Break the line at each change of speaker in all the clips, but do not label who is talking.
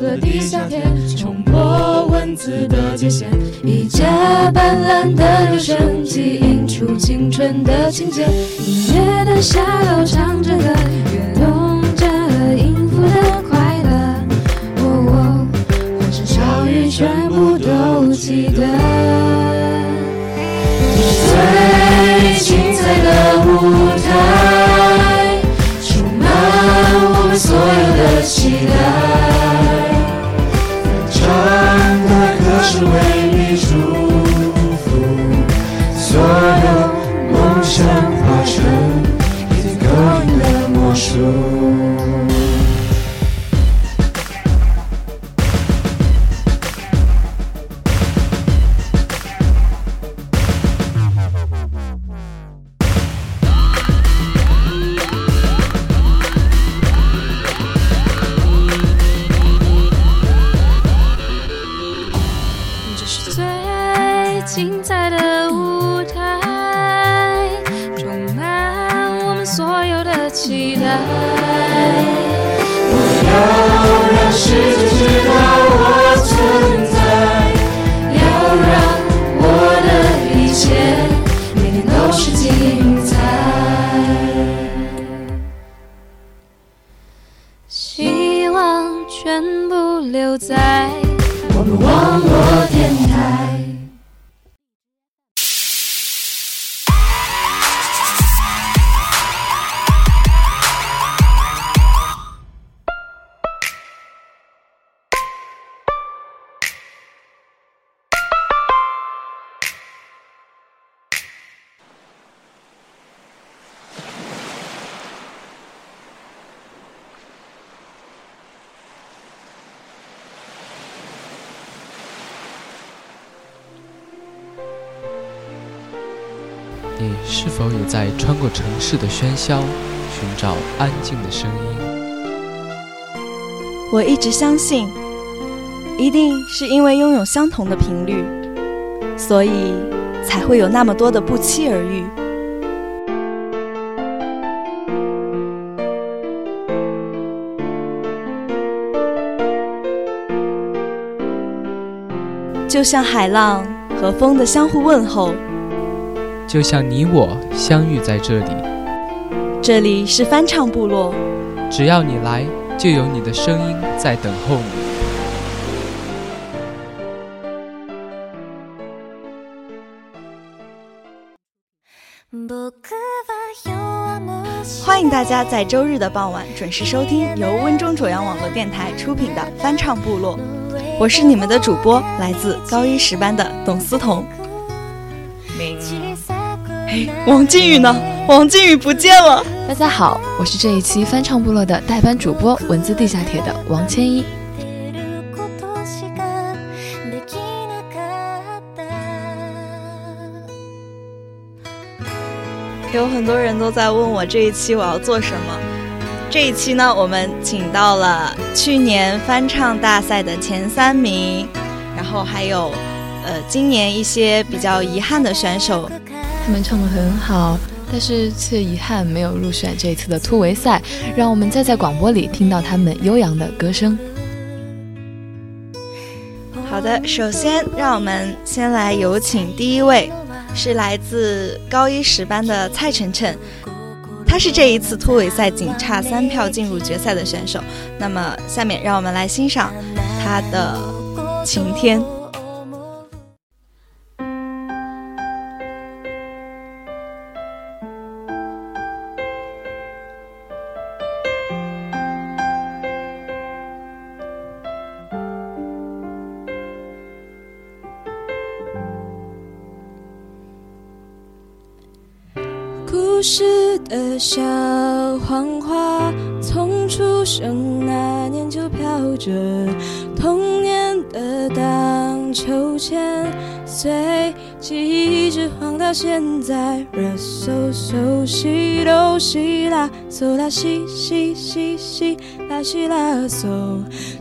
着飞速的地下铁，冲破文字的界限，一架斑斓的留声机映出青春的情节，音乐的下楼唱着歌，的
你
是
否也在穿过城市的喧嚣，寻找安静的声音？
我一直相信，一定是因为拥有相同的频率，所以才会有那么多的不期而遇。就像海浪和风的相互问候，
就像你我相遇在这里，
这里是翻唱部落。
只要你来，就有你的声音在等候你。
欢迎大家在周日的傍晚准时收听由温中卓阳网络电台出品的翻唱部落。我是你们的主播，来自高一十班的董思彤。哎，王靖宇呢？王靖宇不见了。
大家好，我是这一期翻唱部落的代班主播，文字地下铁的王千一。
有很多人都在问我这一期我要做什么。这一期呢，我们请到了去年翻唱大赛的前三名，然后还有呃今年一些比较遗憾的选手。
他们唱得很好，但是却遗憾没有入选这一次的突围赛。让我们再在广播里听到他们悠扬的歌声。
好的，首先让我们先来有请第一位，是来自高一十班的蔡晨晨，他是这一次突围赛仅差三票进入决赛的选手。那么下面让我们来欣赏他的《晴天》。
小黄花，从出生那年就飘着。童年的荡秋千，随记忆一直晃到现在。热搜搜西哆西啦，嗦啦西西西西，拉西拉嗦，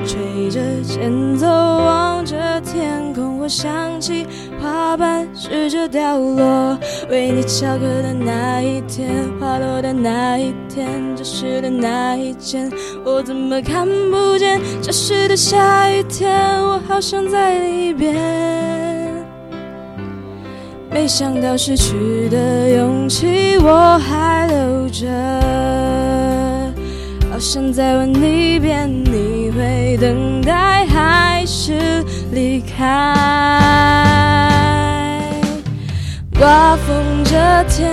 吹着前奏，望着天空，我想起花瓣试着掉落，为你翘课的那一天，花落的那一天，教室的那一间，我怎么看不见？教室的下雨天，我好想在里边。没想到失去的勇气我还留着，好想再问你一遍，你会等待还是离开？刮风这天，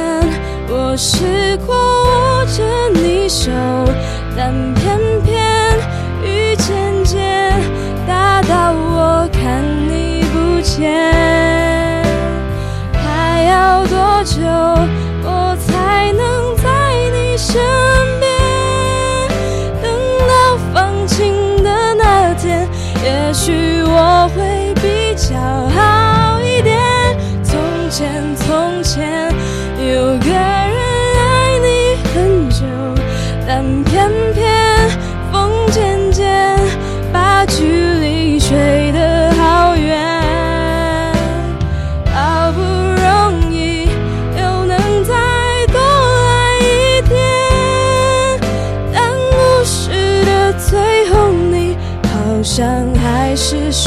我试过握着你手，但偏偏雨渐渐大到我看你不见。要多久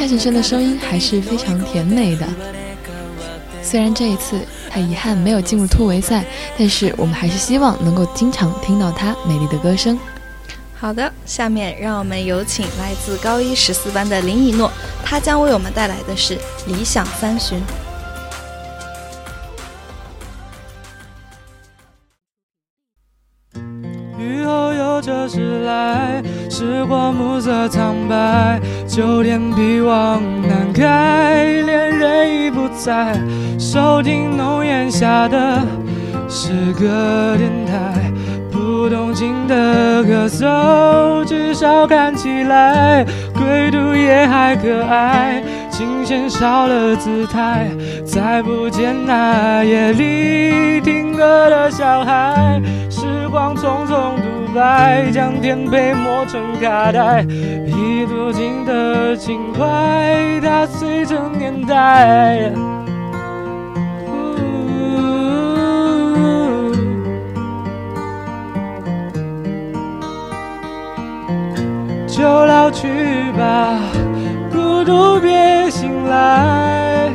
蔡晨晨的
声音还是非常甜美的，虽然这一次他遗憾没有进入突围赛，但是我们还是希望能够经常听到他美丽的歌声。
好的，下面让我们有请来自高一十四班的林以诺，他将为我们带来的是《理想三旬》。
这时来，时光暮色苍白，秋天碧望难开，恋人已不在。收听浓烟下的诗歌电台，不动情的歌颂，至少看起来归途也还可爱。琴弦少了姿态，再不见那夜里听歌的小孩。时光匆匆独白，将颠沛磨成卡带，已不尽的轻快，打碎成年代，就老去吧。孤独别醒来，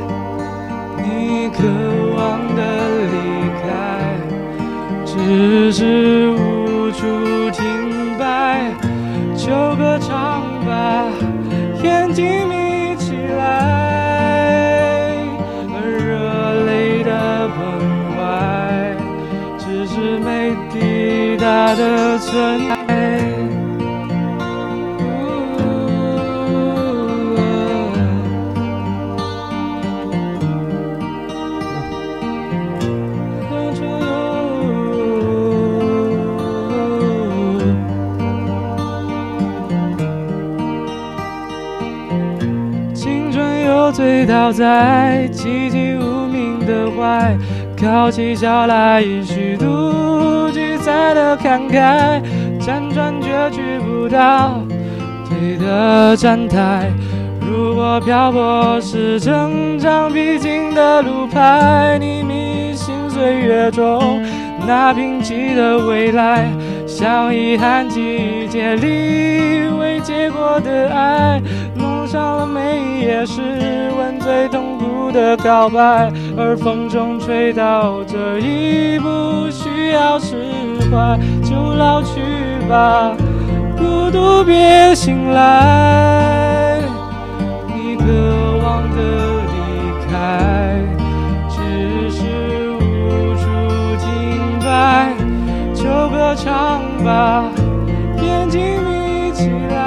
你渴望的离开，只是的存在。醉倒在寂寂无名的怀，靠起脚来，虚度的感慨，辗转却去不到对的站台。如果漂泊是成长必经的路牌，你迷信岁月中那贫瘠的未来，像遗憾季节里未结果的爱。上了每一页是吻最痛苦的告白，而风中吹到这一步需要释快，就老去吧，孤独别醒来。你渴望的离开，只是无处停摆，就歌唱吧，眼睛眯起来。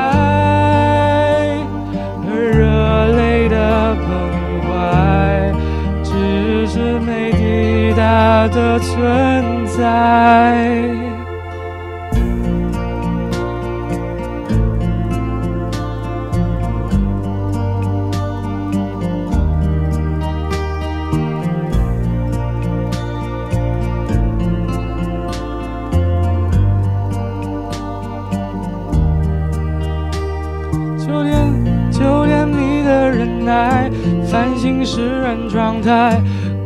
是没抵达的存在，就连就连你的忍耐、繁星、释然状态。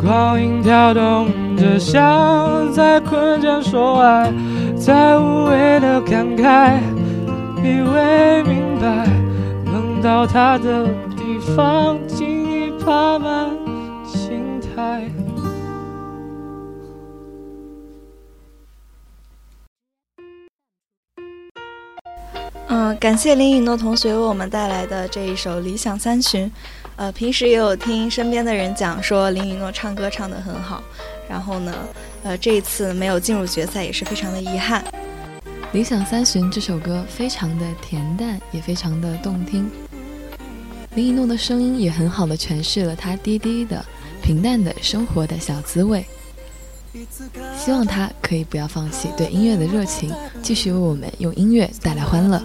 光影跳动着，像在困倦说爱，在无谓的感慨，以为明白，能到他的地方，轻易爬满青苔。
嗯，感谢林雨诺同学为我们带来的这一首《理想三旬》。呃，平时也有听身边的人讲说林允诺唱歌唱得很好，然后呢，呃，这一次没有进入决赛也是非常的遗憾。
《理想三旬》这首歌非常的恬淡，也非常的动听。林允诺的声音也很好的诠释了他低低的、平淡的生活的小滋味。希望他可以不要放弃对音乐的热情，继续为我们用音乐带来欢乐。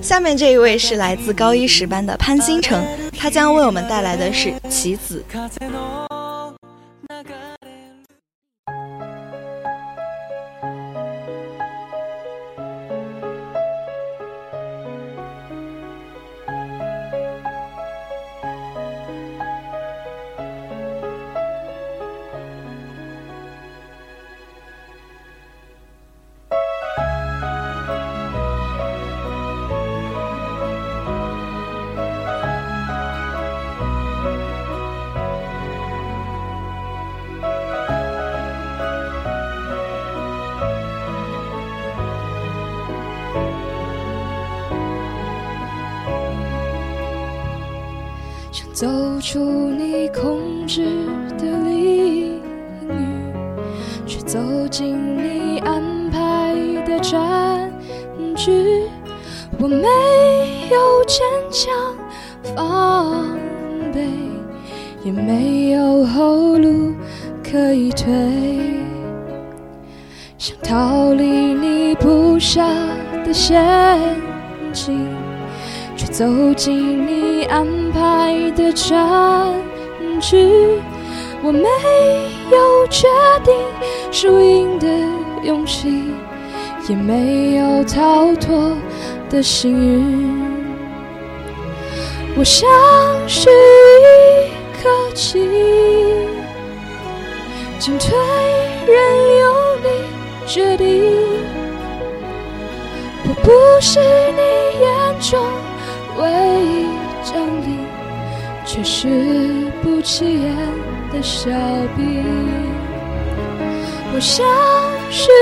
下面这一位是来自高一十班的潘星辰，他将为我们带来的是《棋子》。
走出你控制的领排的战局，我没有决定输赢的勇气，也没有逃脱的幸运。我像是一颗棋，进退任由你决定。我不是你眼中。唯一，却是不起眼的小兵。我像是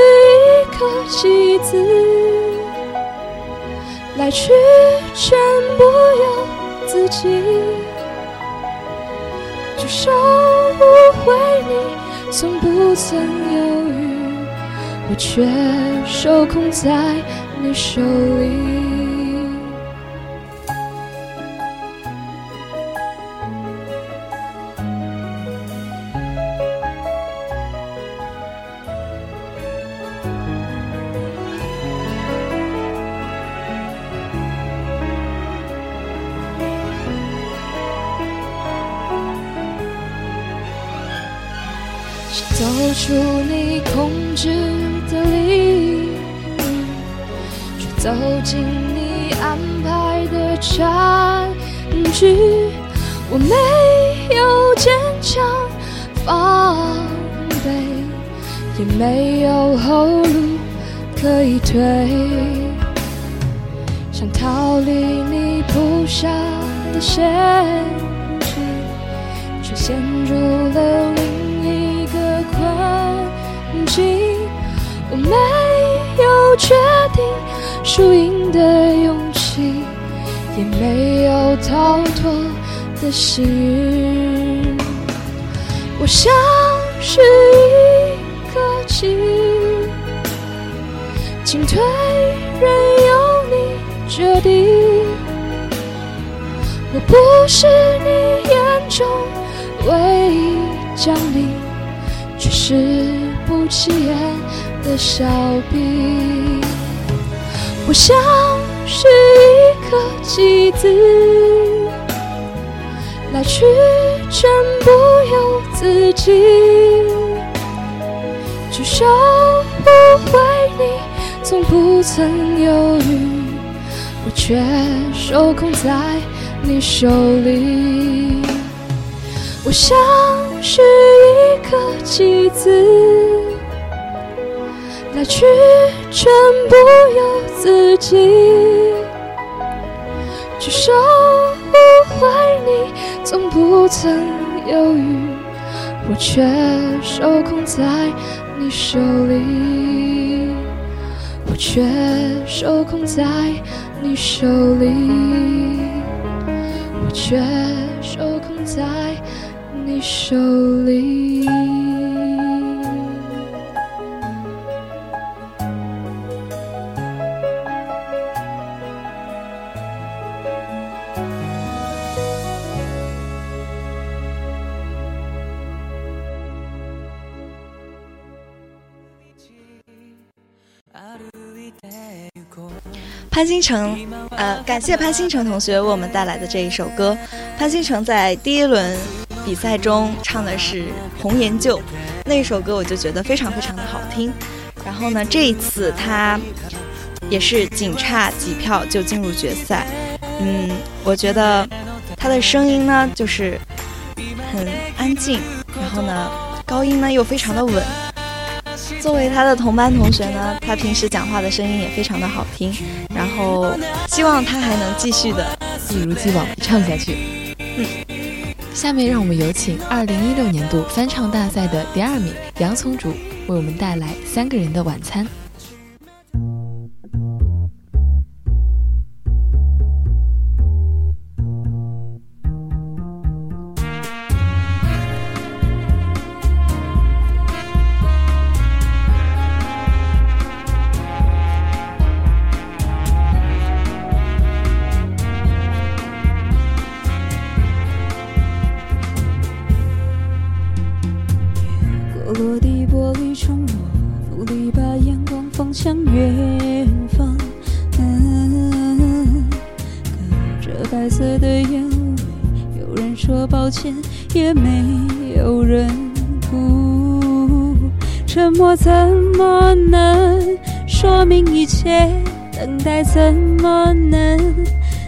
一颗棋子，来去全不由自己。举手不回你，从不曾犹豫，我却受控在你手里。排的战局。我没有坚强防备，也没有后路可以退，想逃离你布下的陷阱，却陷入了另一个困境。我没有决定输赢的勇气，也没有逃脱的幸运。我像是一颗棋，进退任由你决定。我不是你眼中唯一奖励。却是不起眼的小兵。我像是一颗棋子，来去全不由自己，只收不回你，从不曾犹豫，我却受控在你手里。我像是一颗棋子，来去全不由自己，去收回你，从不曾犹豫，我却受控在你手里，我却受控在你手里，我却受控在。你手里。
潘星辰，呃，感谢潘星辰同学为我们带来的这一首歌。潘星辰在第一轮。比赛中唱的是《红颜旧》，那首歌我就觉得非常非常的好听。然后呢，这一次他也是仅差几票就进入决赛。嗯，我觉得他的声音呢就是很安静，然后呢高音呢又非常的稳。作为他的同班同学呢，他平时讲话的声音也非常的好听。然后希望他还能继续的
一如既往唱下去。嗯。下面让我们有请二零一六年度翻唱大赛的第二名杨聪竹为我们带来《三个人的晚餐》。
也没有人哭，沉默怎么能说明一切？等待怎么能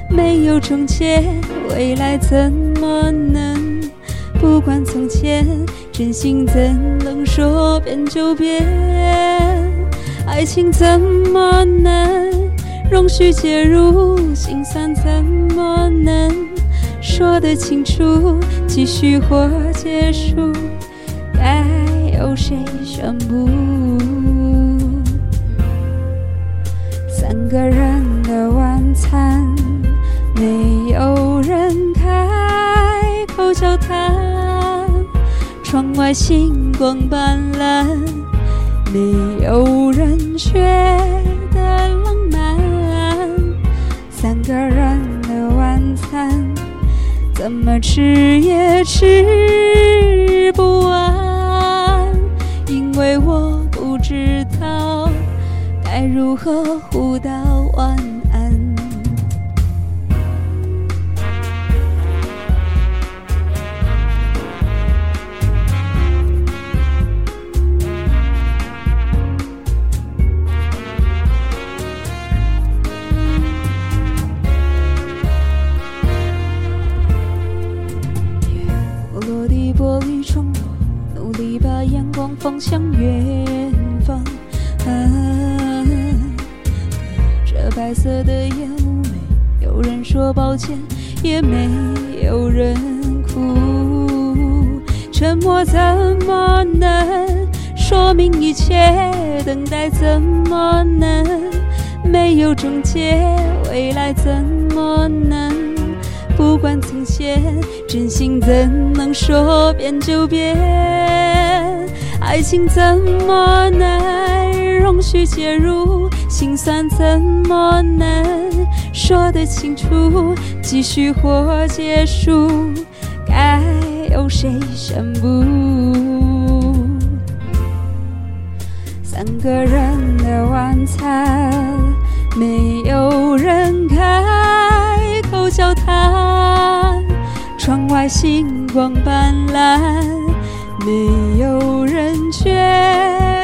没有终结？未来怎么能不管从前？真心怎能说变就变？爱情怎么能容许介入？心酸怎么能说得清楚？继续或结束，该由谁宣布？三个人的晚餐，没有人开口交谈。窗外星光斑斓，没有人觉怎么吃也吃不完，因为我不知道该如何互道。变就变？爱情怎么能容许介入？心酸怎么能说得清楚？继续或结束，该由谁宣布？三个人的晚餐，没有人开口交谈。窗外星光斑斓，没有人觉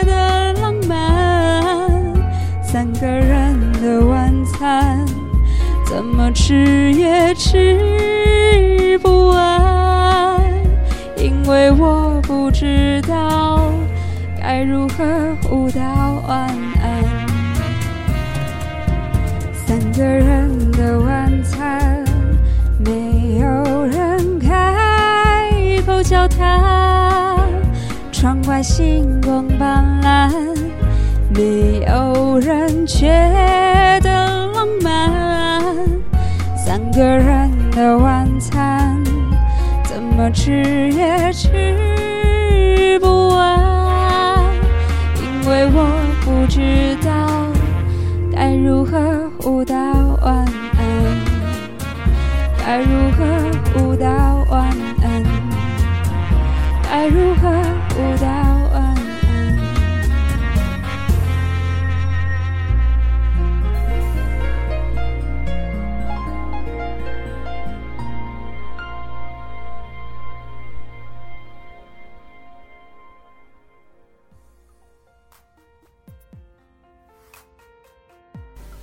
得浪漫。三个人的晚餐，怎么吃也吃不完，因为我不知道该如何互道晚安。三个人的晚外星光斑斓，没有人觉得浪漫。三个人的晚餐，怎么吃也吃不完，因为我不知道该如何互道晚安，该如何互道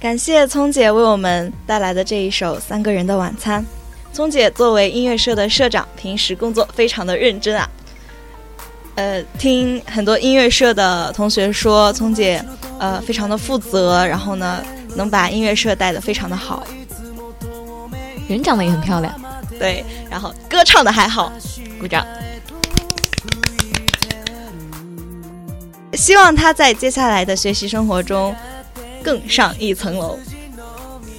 感谢聪姐为我们带来的这一首《三个人的晚餐》。聪姐作为音乐社的社长，平时工作非常的认真啊。呃，听很多音乐社的同学说，聪姐呃非常的负责，然后呢能把音乐社带的非常的好。
人长得也很漂亮，
对，然后歌唱的还好，鼓掌。希望她在接下来的学习生活中更上一层楼。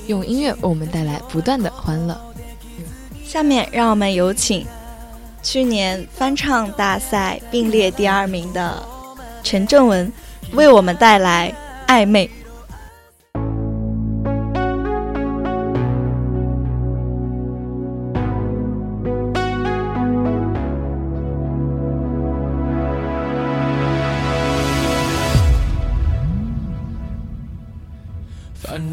用音乐为我们带来不断的欢乐。
下面让我们有请去年翻唱大赛并列第二名的陈正文，为我们带来《暧昧》。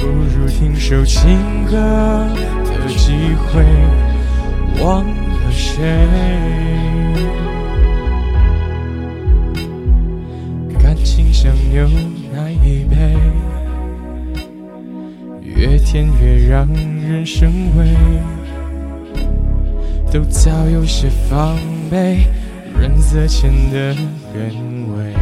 不如听首情歌的机会，忘了谁。感情像牛奶一杯，越甜越让人生畏，都早有些防备，润色前的原味。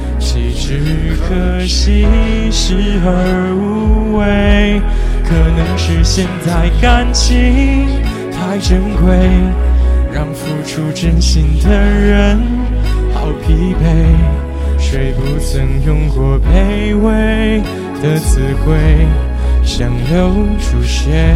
只可惜，视而无味。可能是现在感情太珍贵，让付出真心的人好疲惫。谁不曾用过卑微的词汇，想留住谁？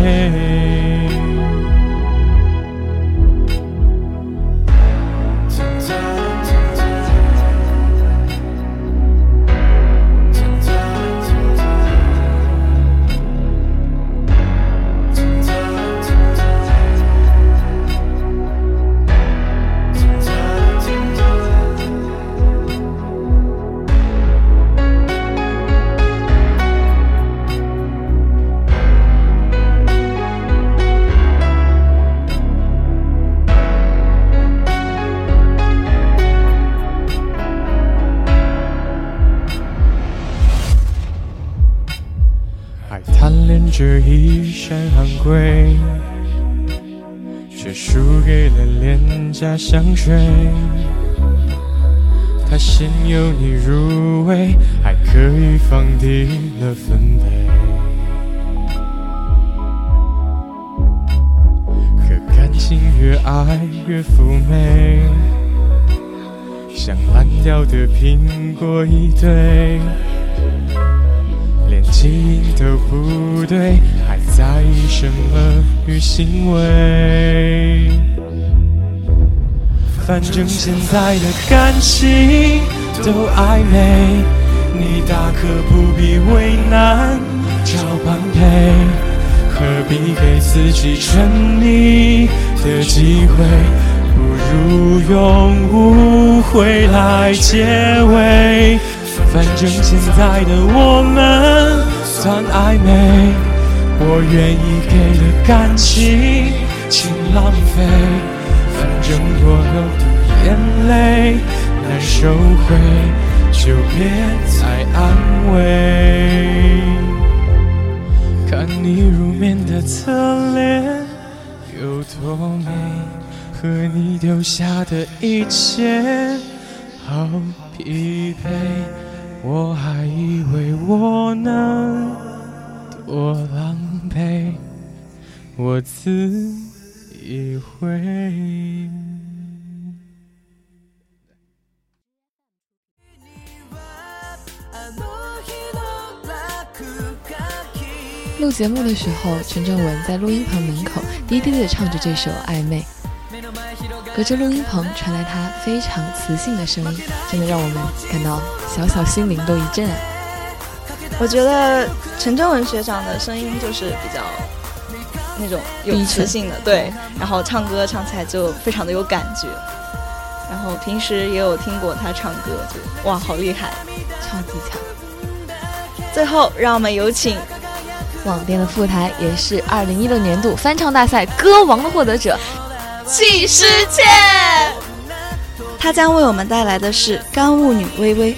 廉价香水。它先由你入味，还可以放低了分贝。可感情越爱越妩媚，像烂掉的苹果一堆。连基因都不对，还在意什么与行为？反正现在的感情都暧昧，你大可不必为难找般配，何必给自己沉溺的机会？不如用误会来结尾。反正现在的我们算暧昧，我愿意给的感情，请浪费。反正我流的眼泪难收回，就别再安慰。看你入眠的侧脸有多美，和你丢下的一切好疲惫。我还以为我能多狼狈，我自以为。
录节目的时候，陈正文在录音棚门口低低的唱着这首《暧昧》。隔着录音棚传来他非常磁性的声音，真的让我们感到小小心灵都一震啊！
我觉得陈正文学长的声音就是比较那种有磁性的，对，然后唱歌唱起来就非常的有感觉。然后平时也有听过他唱歌，就哇，好厉害，
超级强！
最后，让我们有请
网店的副台，也是二零一六年度翻唱大赛歌王的获得者。
季诗倩，他将为我们带来的是《干物女微微》。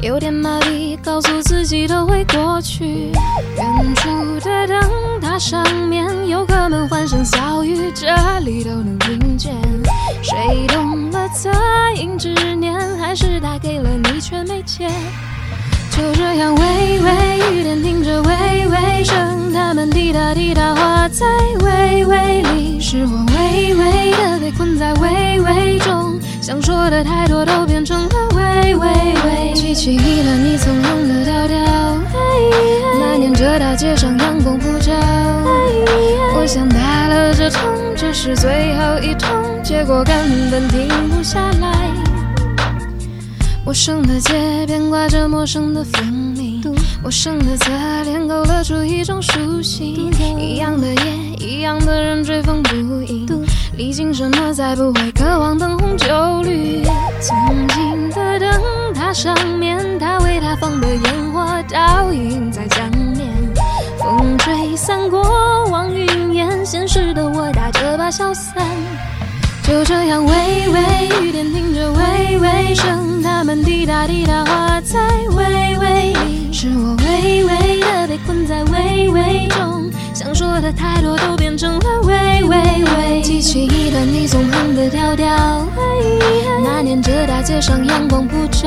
有点麻痹，告诉自己都会过去。远处的灯塔上面游客们欢声笑语，这里都能听见。谁动了恻隐之念，还是打给了你却没接？就这样，微微雨点听着微微声，它们滴答滴答化在微微里，是我微微的被困在微微中，想说的太多都变成了喂喂喂。记起一段你从容的调调，那年这大街上阳光普照，我想打了这通，这是最后一通，结果根本停不下来。陌生的街边挂着陌生的风铃，陌生的侧脸勾勒出一种熟悉。一样的夜，一样的人追风不影，历经什么才不会渴望灯红酒绿？曾经的灯塔上面，他为他放的烟火倒映在江面，风吹散过往云烟，现实的我打着把小伞。就这样，微微雨点听着微微声，它们滴答滴答化在微微里，是我微微的被困在微微中，说的太多都变成了喂喂喂。记起一段你纵横的调调，那年这大街上阳光普照，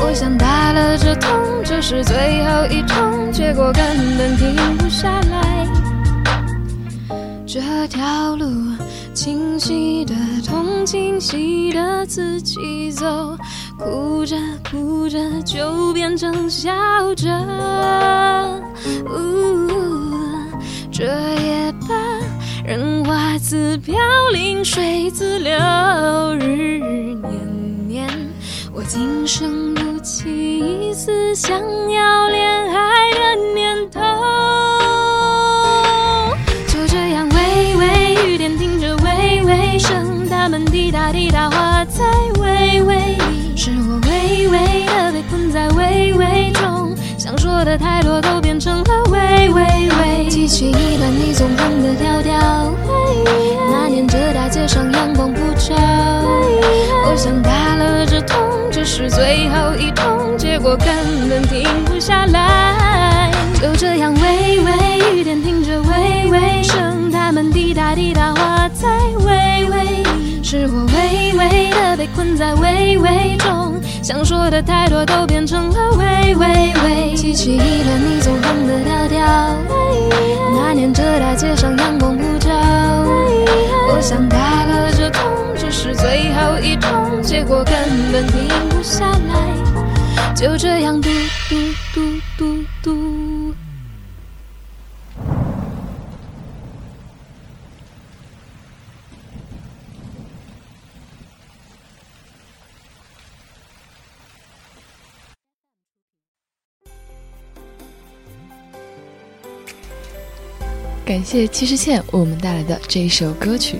我想打了这通，这是最后一通，结果根本停不下来，这条路。清晰的痛，清晰的自己走，哭着哭着就变成笑着。这夜半，人花自飘零，水自流。日日年年，我今生不起一丝想要恋爱的念头。就这样，微微雨点听着微微声，他们滴答滴答化在微微里，是我微微的被困在微微。说的太多都变成了喂喂喂，记起一段你纵横的调调。那年这大街上阳光普照，我想打了这通，这是最后一通，结果根本停不下来。就这样喂喂，雨点听着喂喂声，它们滴答滴答化在喂喂，是我喂喂的被困在喂喂中。想说的太多都变成了喂喂喂，记起一段你总哼的调调。那年这大街上阳光普照，我想打了这通，这是最后一通，结果根本停不下来，就这样嘟嘟
感谢七十倩为我们带来的这一首歌曲。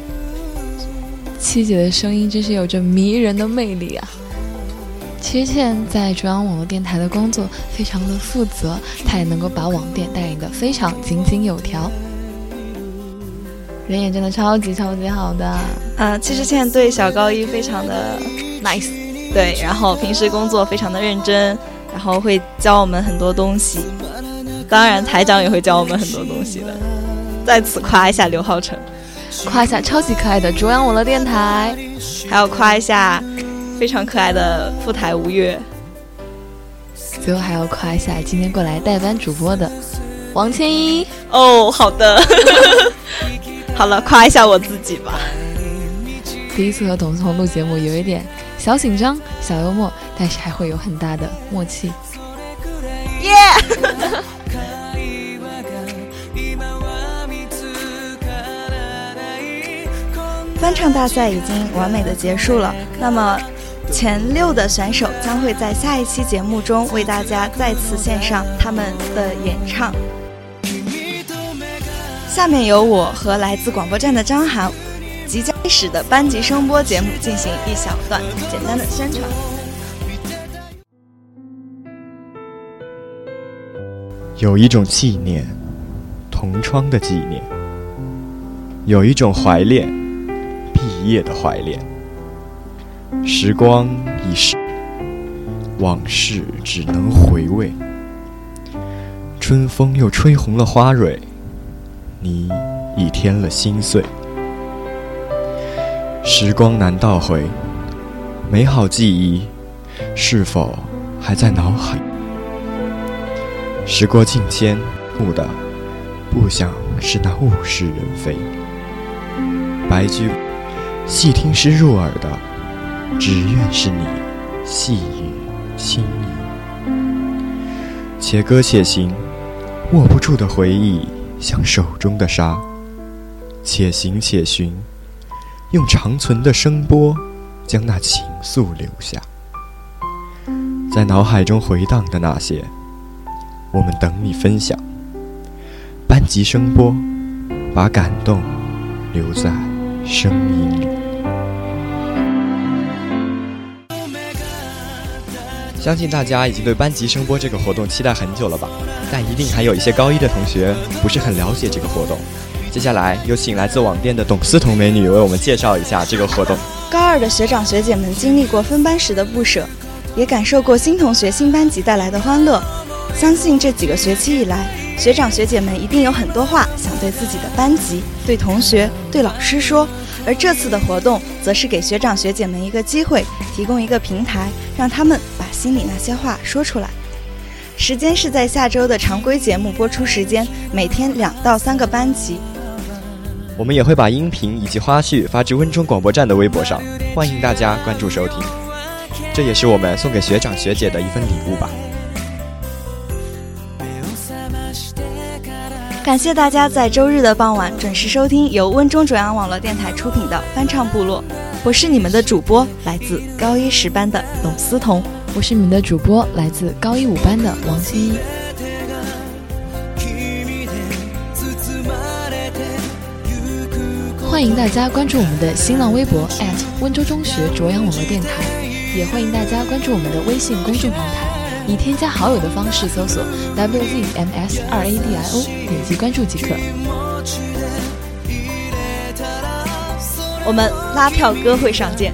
七姐的声音真是有着迷人的魅力啊！七十倩在中央网络电台的工作非常的负责，她也能够把网店带领的非常井井有条，人也真的超级超级好的。
嗯，七十倩对小高一非常的
nice，
对，然后平时工作非常的认真，然后会教我们很多东西，当然台长也会教我们很多东西的。在此夸一下刘浩辰，
夸一下超级可爱的中央网络电台，
还要夸一下非常可爱的副台吴越，
最后还要夸一下今天过来代班主播的王千一。
哦，好的，好了，夸一下我自己吧。
第一次和董思彤录节目，有一点小紧张、小幽默，但是还会有很大的默契。
翻唱大赛已经完美的结束了，那么前六的选手将会在下一期节目中为大家再次献上他们的演唱。下面由我和来自广播站的张涵，即将开始的班级声波节目进行一小段简单的宣传。
有一种纪念，同窗的纪念；有一种怀恋。一夜的怀恋，时光已逝，往事只能回味。春风又吹红了花蕊，你已添了心碎。时光难倒回，美好记忆是否还在脑海？时过境迁，不的不想是那物是人非。白驹。细听是入耳的，只愿是你细语轻昵。且歌且行，握不住的回忆像手中的沙。且行且寻，用长存的声波将那情愫留下。在脑海中回荡的那些，我们等你分享。班级声波，把感动留在声音里。相信大家已经对班级声波这个活动期待很久了吧？但一定还有一些高一的同学不是很了解这个活动。接下来有请来自网店的董思彤美女为我们介绍一下这个活动。
高二的学长学姐们经历过分班时的不舍，也感受过新同学新班级带来的欢乐。相信这几个学期以来，学长学姐们一定有很多话想对自己的班级、对同学、对老师说。而这次的活动，则是给学长学姐们一个机会，提供一个平台，让他们心里那些话说出来。时间是在下周的常规节目播出时间，每天两到三个班级。
我们也会把音频以及花絮发至温中广播站的微博上，欢迎大家关注收听。这也是我们送给学长学姐的一份礼物吧。
感谢大家在周日的傍晚准时收听由温中中央网络电台出品的翻唱部落，我是你们的主播，来自高一十班的董思彤，
我是你们的主播，来自高一五班的王新一。欢迎大家关注我们的新浪微博温州中学卓阳网络电台，也欢迎大家关注我们的微信公众平台，以添加好友的方式搜索 WZMS 二 ADIO，点击关注即可。
我们拉票歌会上见。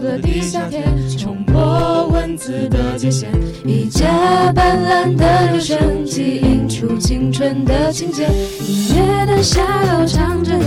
的地下铁，冲破文字的界限，一架斑斓的留声机，映出青春的情节。音乐的下楼唱着歌。